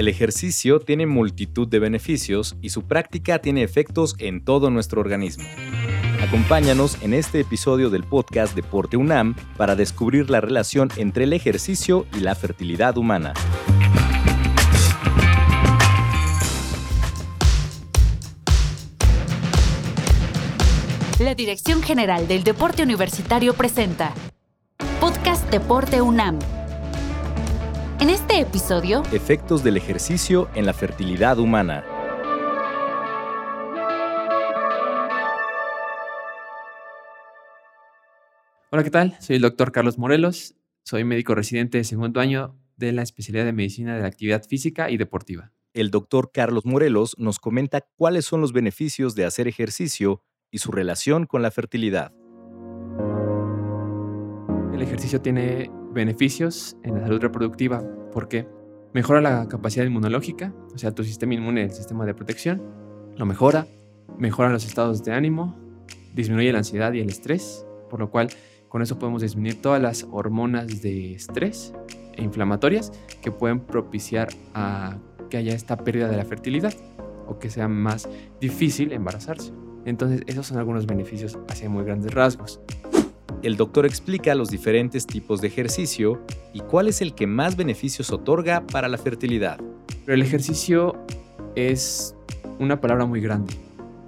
El ejercicio tiene multitud de beneficios y su práctica tiene efectos en todo nuestro organismo. Acompáñanos en este episodio del podcast Deporte UNAM para descubrir la relación entre el ejercicio y la fertilidad humana. La Dirección General del Deporte Universitario presenta Podcast Deporte UNAM en este episodio, efectos del ejercicio en la fertilidad humana. Hola, ¿qué tal? Soy el doctor Carlos Morelos, soy médico residente de segundo año de la especialidad de medicina de la actividad física y deportiva. El doctor Carlos Morelos nos comenta cuáles son los beneficios de hacer ejercicio y su relación con la fertilidad. El ejercicio tiene beneficios en la salud reproductiva porque mejora la capacidad inmunológica, o sea, tu sistema inmune, el sistema de protección, lo mejora, mejora los estados de ánimo, disminuye la ansiedad y el estrés, por lo cual con eso podemos disminuir todas las hormonas de estrés e inflamatorias que pueden propiciar a que haya esta pérdida de la fertilidad o que sea más difícil embarazarse. Entonces, esos son algunos beneficios hacia muy grandes rasgos. El doctor explica los diferentes tipos de ejercicio y cuál es el que más beneficios otorga para la fertilidad. Pero el ejercicio es una palabra muy grande.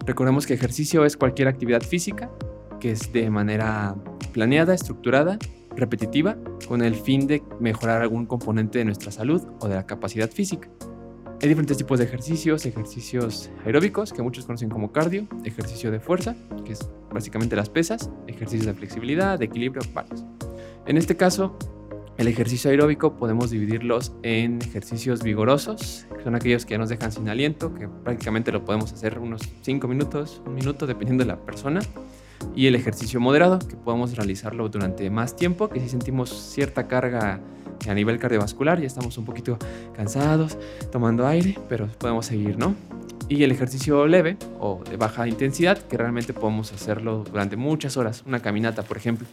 Recordemos que ejercicio es cualquier actividad física que es de manera planeada, estructurada, repetitiva, con el fin de mejorar algún componente de nuestra salud o de la capacidad física. Hay diferentes tipos de ejercicios, ejercicios aeróbicos, que muchos conocen como cardio, ejercicio de fuerza, que es básicamente las pesas, ejercicios de flexibilidad, de equilibrio, varios. En este caso, el ejercicio aeróbico podemos dividirlos en ejercicios vigorosos, que son aquellos que nos dejan sin aliento, que prácticamente lo podemos hacer unos 5 minutos, un minuto, dependiendo de la persona. Y el ejercicio moderado, que podemos realizarlo durante más tiempo, que si sentimos cierta carga a nivel cardiovascular ya estamos un poquito cansados, tomando aire, pero podemos seguir, ¿no? Y el ejercicio leve o de baja intensidad, que realmente podemos hacerlo durante muchas horas, una caminata, por ejemplo.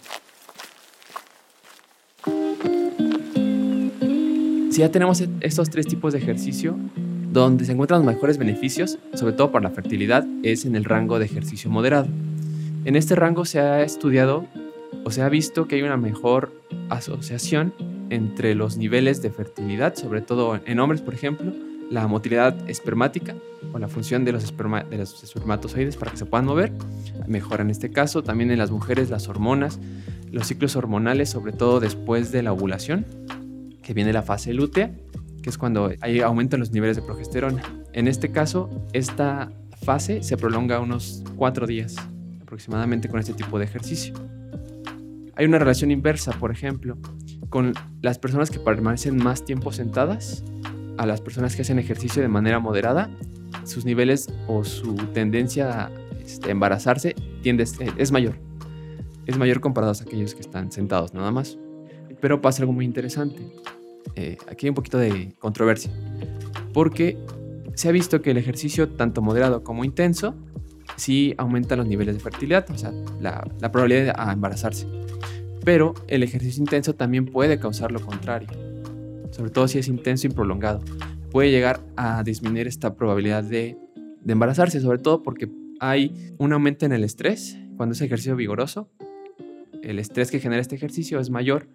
Si ya tenemos estos tres tipos de ejercicio, donde se encuentran los mejores beneficios, sobre todo para la fertilidad, es en el rango de ejercicio moderado. En este rango se ha estudiado o se ha visto que hay una mejor asociación entre los niveles de fertilidad, sobre todo en hombres, por ejemplo, la motilidad espermática o la función de los, de los espermatozoides para que se puedan mover, mejora en este caso, también en las mujeres las hormonas, los ciclos hormonales, sobre todo después de la ovulación, que viene la fase lútea, que es cuando hay aumento en los niveles de progesterona. En este caso, esta fase se prolonga unos cuatro días aproximadamente con este tipo de ejercicio. Hay una relación inversa, por ejemplo, con las personas que permanecen más tiempo sentadas a las personas que hacen ejercicio de manera moderada, sus niveles o su tendencia a este, embarazarse tiende, es mayor. Es mayor comparado a aquellos que están sentados nada más. Pero pasa algo muy interesante. Eh, aquí hay un poquito de controversia. Porque se ha visto que el ejercicio, tanto moderado como intenso, sí aumenta los niveles de fertilidad, o sea, la, la probabilidad de embarazarse. Pero el ejercicio intenso también puede causar lo contrario, sobre todo si es intenso y prolongado. Puede llegar a disminuir esta probabilidad de, embarazarse, sobre todo porque hay un aumento en el estrés cuando es ejercicio vigoroso. El estrés que genera este ejercicio es mayor.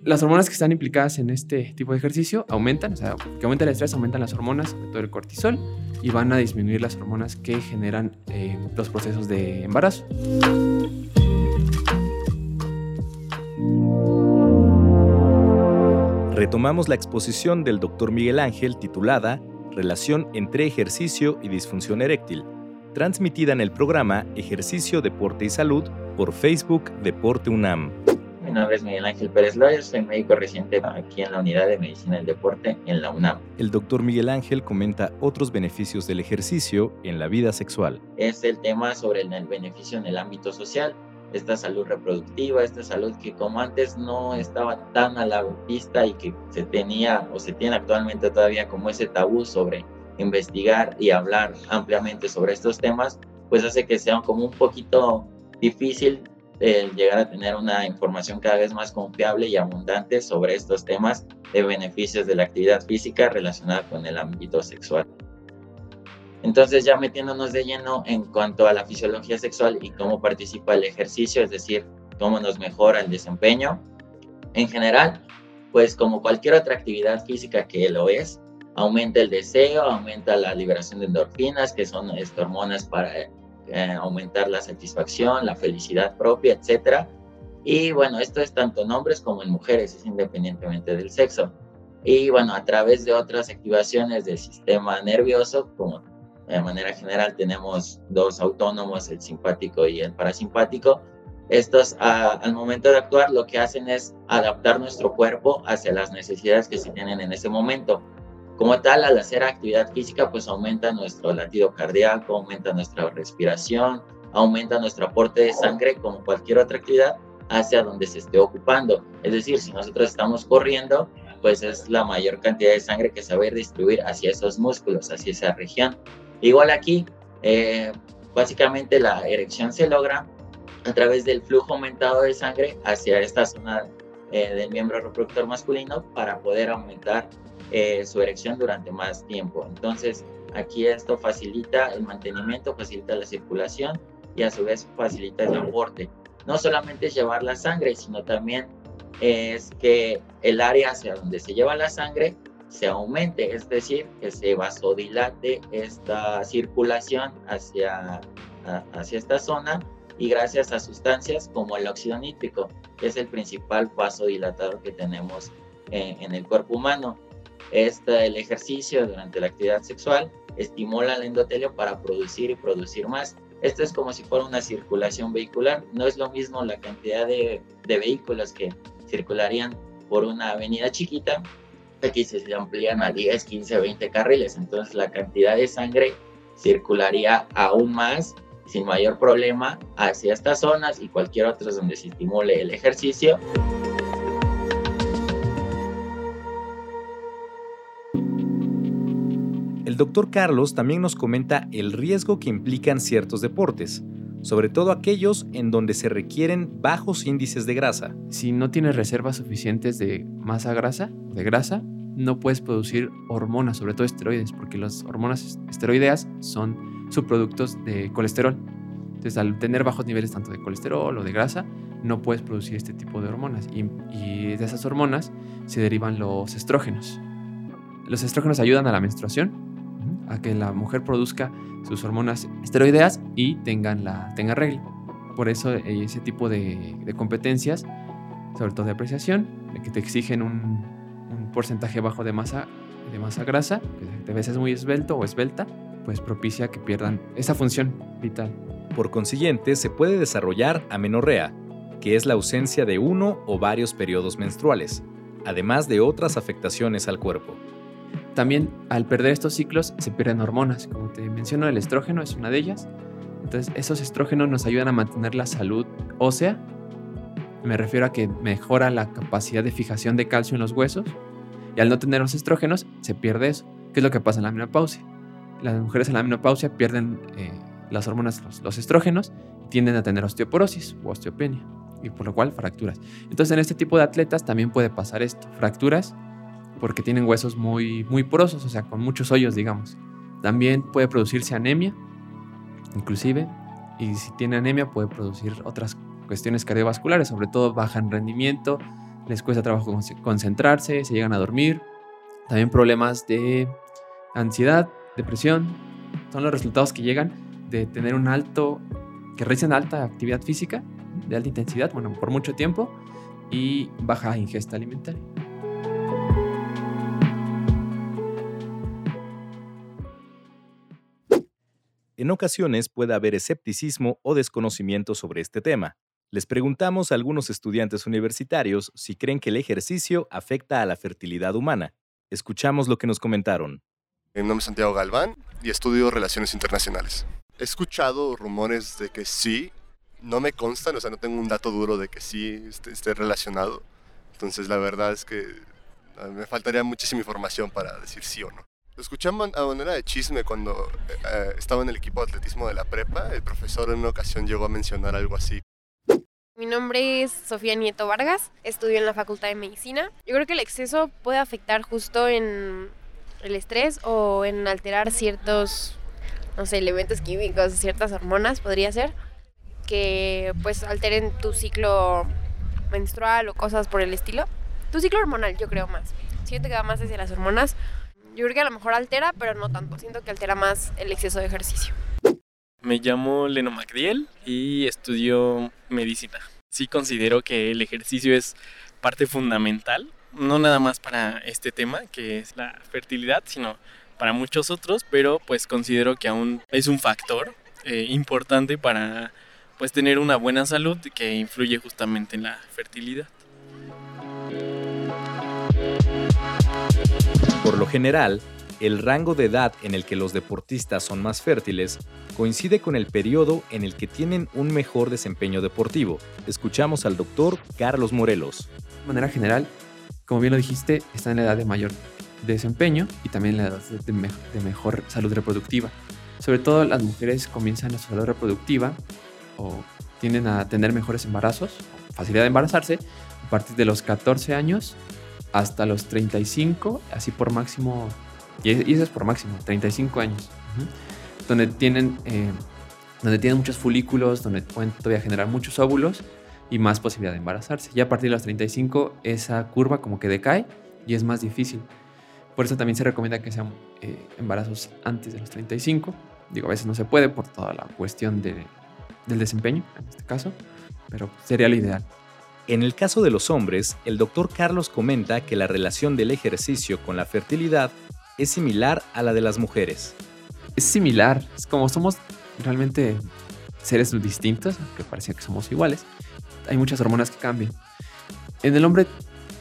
Las hormonas que están implicadas en este tipo de ejercicio aumentan, o sea, que aumenta el estrés, aumentan las hormonas, sobre todo el cortisol, y van a disminuir las hormonas que generan eh, los procesos de embarazo. Retomamos la exposición del Dr. Miguel Ángel titulada Relación entre ejercicio y disfunción eréctil, transmitida en el programa Ejercicio, Deporte y Salud por Facebook Deporte UNAM. Mi nombre es Miguel Ángel Pérez Loya, soy médico reciente aquí en la Unidad de Medicina del Deporte en la UNAM. El doctor Miguel Ángel comenta otros beneficios del ejercicio en la vida sexual. Es el tema sobre el beneficio en el ámbito social esta salud reproductiva, esta salud que como antes no estaba tan a la vista y que se tenía o se tiene actualmente todavía como ese tabú sobre investigar y hablar ampliamente sobre estos temas, pues hace que sea como un poquito difícil el llegar a tener una información cada vez más confiable y abundante sobre estos temas de beneficios de la actividad física relacionada con el ámbito sexual. Entonces ya metiéndonos de lleno en cuanto a la fisiología sexual y cómo participa el ejercicio, es decir, cómo nos mejora el desempeño. En general, pues como cualquier otra actividad física que lo es, aumenta el deseo, aumenta la liberación de endorfinas, que son este, hormonas para eh, aumentar la satisfacción, la felicidad propia, etc. Y bueno, esto es tanto en hombres como en mujeres, es independientemente del sexo. Y bueno, a través de otras activaciones del sistema nervioso, como de manera general tenemos dos autónomos, el simpático y el parasimpático. Estos al momento de actuar lo que hacen es adaptar nuestro cuerpo hacia las necesidades que se tienen en ese momento. Como tal, al hacer actividad física, pues aumenta nuestro latido cardíaco, aumenta nuestra respiración, aumenta nuestro aporte de sangre como cualquier otra actividad hacia donde se esté ocupando. Es decir, si nosotros estamos corriendo, pues es la mayor cantidad de sangre que se va a distribuir hacia esos músculos, hacia esa región. Igual aquí, eh, básicamente la erección se logra a través del flujo aumentado de sangre hacia esta zona eh, del miembro reproductor masculino para poder aumentar eh, su erección durante más tiempo. Entonces, aquí esto facilita el mantenimiento, facilita la circulación y a su vez facilita el aporte. No solamente es llevar la sangre, sino también es que el área hacia donde se lleva la sangre se aumente, es decir, que se vasodilate esta circulación hacia, hacia esta zona y gracias a sustancias como el óxido nítrico, que es el principal vasodilatador que tenemos en, el cuerpo humano. Este, el ejercicio durante la actividad sexual estimula el endotelio para producir y producir más. Esto es como si fuera una circulación vehicular. No es lo mismo la cantidad de, de vehículos que circularían por una avenida chiquita aquí se amplían a 10, 15, 20 carriles, entonces la cantidad de sangre circularía aún más sin mayor problema hacia estas zonas y cualquier otra donde se estimule el ejercicio. El doctor Carlos también nos comenta el riesgo que implican ciertos deportes, sobre todo aquellos en donde se requieren bajos índices de grasa. Si no tienes reservas suficientes de masa grasa, de grasa, no puedes producir hormonas, sobre todo esteroides, porque las hormonas esteroideas son subproductos de colesterol. Entonces, al tener bajos niveles tanto de colesterol o de grasa, no puedes producir este tipo de hormonas. Y, de esas hormonas se derivan los estrógenos. Los estrógenos ayudan a la menstruación, a que la mujer produzca sus hormonas esteroideas y tengan la, tenga regla. Por eso ese tipo de competencias, sobre todo de apreciación, que te exigen un, porcentaje bajo de masa, de masa grasa, que de veces es muy esbelto o esbelta, pues propicia que pierdan esa función vital. Por consiguiente, se puede desarrollar amenorrea, que es la ausencia de uno o varios periodos menstruales, además de otras afectaciones al cuerpo. También al perder estos ciclos se pierden hormonas, como te menciono, el estrógeno es una de ellas. Entonces esos estrógenos nos ayudan a mantener la salud ósea. Me refiero a que mejora la capacidad de fijación de calcio en los huesos, y al no tener los estrógenos, se pierde eso. ¿Qué es lo que pasa en la menopausia? Las mujeres en la menopausia pierden eh, las hormonas, los, estrógenos, y tienden a tener osteoporosis o osteopenia, y por lo cual fracturas. Entonces, en este tipo de atletas también puede pasar esto: fracturas porque tienen huesos muy, muy porosos, o sea, con muchos hoyos, digamos. También puede producirse anemia, inclusive, y si tiene anemia puede producir otras cuestiones cardiovasculares, sobre todo baja en rendimiento, les cuesta trabajo concentrarse, se llegan a dormir, también problemas de ansiedad, depresión, son los resultados que llegan de tener un alto, que realizan alta actividad física, de alta intensidad, bueno, por mucho tiempo, y baja ingesta alimentaria. En ocasiones puede haber escepticismo o desconocimiento sobre este tema. Les preguntamos a algunos estudiantes universitarios si creen que el ejercicio afecta a la fertilidad humana. Escuchamos lo que nos comentaron. Mi nombre es Santiago Galván y estudio Relaciones Internacionales. He escuchado rumores de que sí, no me constan, o sea, no tengo un dato duro de que sí esté, relacionado. Entonces, la verdad es que ah, me faltaría muchísima información para decir sí o no. Lo escuché a manera de chisme cuando eh, estaba en el equipo de atletismo de la prepa. El profesor en una ocasión llegó a mencionar algo así Mi nombre es Sofía Nieto Vargas, estudio en la Facultad de Medicina. Yo creo que el exceso puede afectar justo en el estrés o en alterar ciertos, no sé, elementos químicos, ciertas hormonas, podría ser, que pues alteren tu ciclo menstrual o cosas por el estilo. Tu ciclo hormonal, yo creo más. Siento que va más hacia las hormonas. Yo creo que a lo mejor altera, pero no tanto. Siento que altera más el exceso de ejercicio. Me llamo Leno Macdiel y estudio medicina. Sí considero que el ejercicio es parte fundamental, no nada más para este tema que es la fertilidad, sino para muchos otros, pero pues considero que aún es un factor eh, importante para pues tener una buena salud que influye justamente en la fertilidad. Por lo general, el rango de edad en el que los deportistas son más fértiles coincide con el periodo en el que tienen un mejor desempeño deportivo. Escuchamos al doctor Carlos Morelos. De manera general, como bien lo dijiste, está en la edad de mayor desempeño y también en la edad de, mejor salud reproductiva. Sobre todo las mujeres comienzan su salud reproductiva o tienden a tener mejores embarazos, facilidad de embarazarse, a partir de los 14 años hasta los 35, así por máximo y, eso es por máximo, 35 años. Donde tienen, eh, donde tienen muchos folículos, donde pueden todavía generar muchos óvulos y más posibilidad de embarazarse. Ya a partir de los 35 esa curva como que decae y es más difícil. Por eso también se recomienda que sean eh, embarazos antes de los 35. Digo, a veces no se puede por toda la cuestión de, del desempeño, en este caso, pero sería lo ideal. En el caso de los hombres, el doctor Carlos comenta que la relación del ejercicio con la fertilidad es similar a la de las mujeres. Es similar, es como somos realmente seres distintos, aunque parecía que somos iguales, hay muchas hormonas que cambian. En el hombre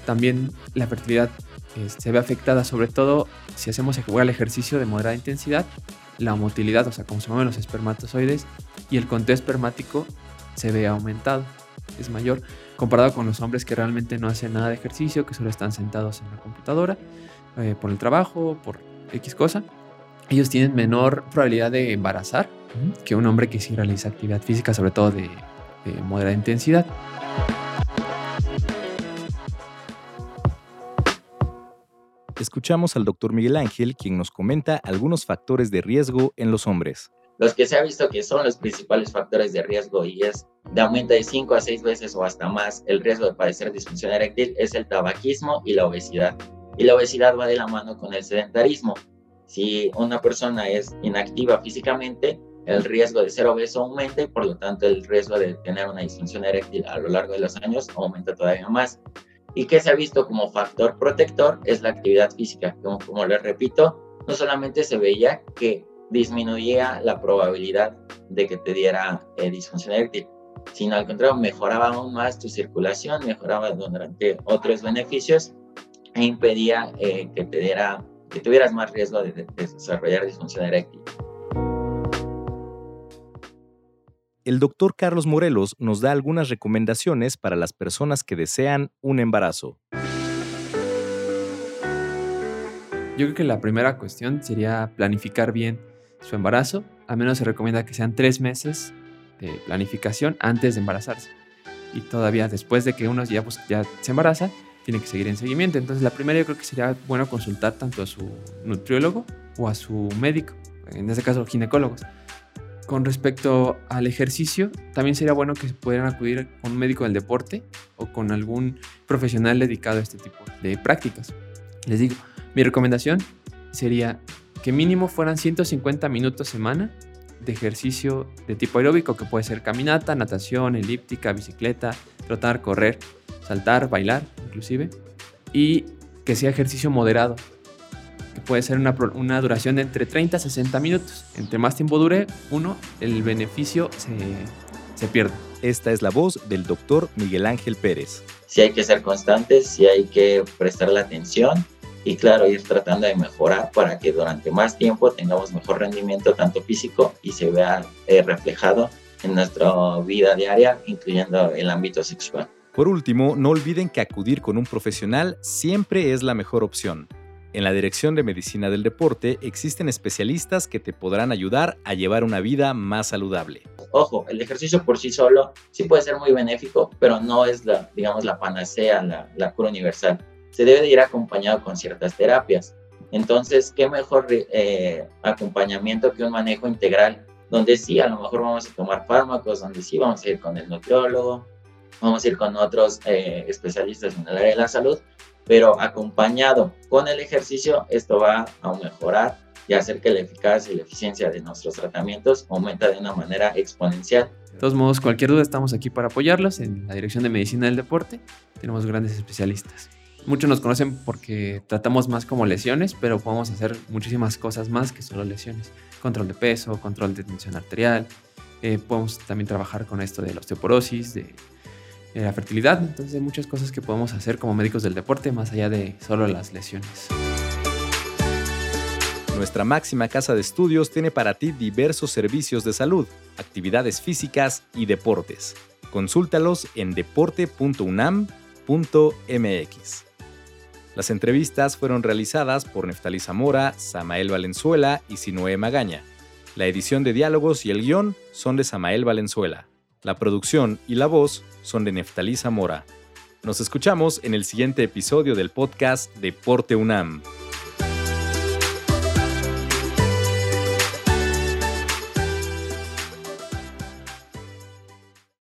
también la fertilidad eh, se ve afectada, sobre todo si hacemos el ejercicio de moderada intensidad, la motilidad, o sea, como se mueven los espermatozoides, y el conteo espermático se ve aumentado, es mayor, comparado con los hombres que realmente no hacen nada de ejercicio, que solo están sentados en la computadora eh, por el trabajo, por X cosa, ellos tienen menor probabilidad de embarazar que un hombre que sí realiza actividad física, sobre todo de, de moderada intensidad. Escuchamos al doctor Miguel Ángel, quien nos comenta algunos factores de riesgo en los hombres. Los que se ha visto que son los principales factores de riesgo y es de aumento de 5 a 6 veces o hasta más el riesgo de padecer disfunción eréctil es el tabaquismo y la obesidad. Y la obesidad va de la mano con el sedentarismo. Si una persona es inactiva físicamente, el riesgo de ser obeso aumenta y por lo tanto el riesgo de tener una disfunción eréctil a lo largo de los años aumenta todavía más. Y que se ha visto como factor protector es la actividad física. Como, como les repito, no solamente se veía que disminuía la probabilidad de que te diera eh, disfunción eréctil, sino al contrario, mejoraba aún más tu circulación, mejoraba durante otros beneficios e impedía eh, que, te diera, que tuvieras más riesgo de, desarrollar disfunción eréctil. El doctor Carlos Morelos nos da algunas recomendaciones para las personas que desean un embarazo. Yo creo que la primera cuestión sería planificar bien su embarazo. Al menos se recomienda que sean tres meses de planificación antes de embarazarse. Y todavía después de que uno ya, pues, ya se embaraza, tiene que seguir en seguimiento. Entonces, la primera yo creo que sería bueno consultar tanto a su nutriólogo o a su médico, en este caso ginecólogos. Con respecto al ejercicio, también sería bueno que pudieran acudir con un médico del deporte o con algún profesional dedicado a este tipo de prácticas. Les digo, mi recomendación sería que mínimo fueran 150 minutos semana de ejercicio de tipo aeróbico, que puede ser caminata, natación, elíptica, bicicleta, trotar, correr, saltar, bailar inclusive, y que sea ejercicio moderado, que puede ser una, una, duración de entre 30 a 60 minutos. Entre más tiempo dure uno, el beneficio se, se pierde. Esta es la voz del doctor Miguel Ángel Pérez. Sí hay que ser constantes, sí hay que prestar la atención y claro, ir tratando de mejorar para que durante más tiempo tengamos mejor rendimiento tanto físico y se vea eh, reflejado en nuestra vida diaria, incluyendo el ámbito sexual. Por último, no olviden que acudir con un profesional siempre es la mejor opción. En la Dirección de Medicina del Deporte existen especialistas que te podrán ayudar a llevar una vida más saludable. Ojo, el ejercicio por sí solo sí puede ser muy benéfico, pero no es la, digamos, la panacea, la, cura universal. Se debe de ir acompañado con ciertas terapias. Entonces, ¿qué mejor eh, acompañamiento que un manejo integral? Donde sí, a lo mejor vamos a tomar fármacos, donde sí vamos a ir con el nutriólogo, vamos a ir con otros eh, especialistas en el área de la salud, pero acompañado con el ejercicio, esto va a mejorar y hacer que la eficacia y la eficiencia de nuestros tratamientos aumenta de una manera exponencial. De todos modos, cualquier duda estamos aquí para apoyarlos en la Dirección de Medicina del Deporte. Tenemos grandes especialistas. Muchos nos conocen porque tratamos más como lesiones, pero podemos hacer muchísimas cosas más que solo lesiones. Control de peso, control de tensión arterial. Eh, podemos también trabajar con esto de la osteoporosis, de eh, la fertilidad. Entonces hay muchas cosas que podemos hacer como médicos del deporte más allá de solo las lesiones. Nuestra máxima casa de estudios tiene para ti diversos servicios de salud, actividades físicas y deportes. Consúltalos en deporte.unam.mx. Las entrevistas fueron realizadas por Neftalí Zamora, Samael Valenzuela y Sinoé Magaña. La edición de diálogos y el guion son de Samael Valenzuela. La producción y la voz son de Neftalí Zamora. Nos escuchamos en el siguiente episodio del podcast Deporte UNAM.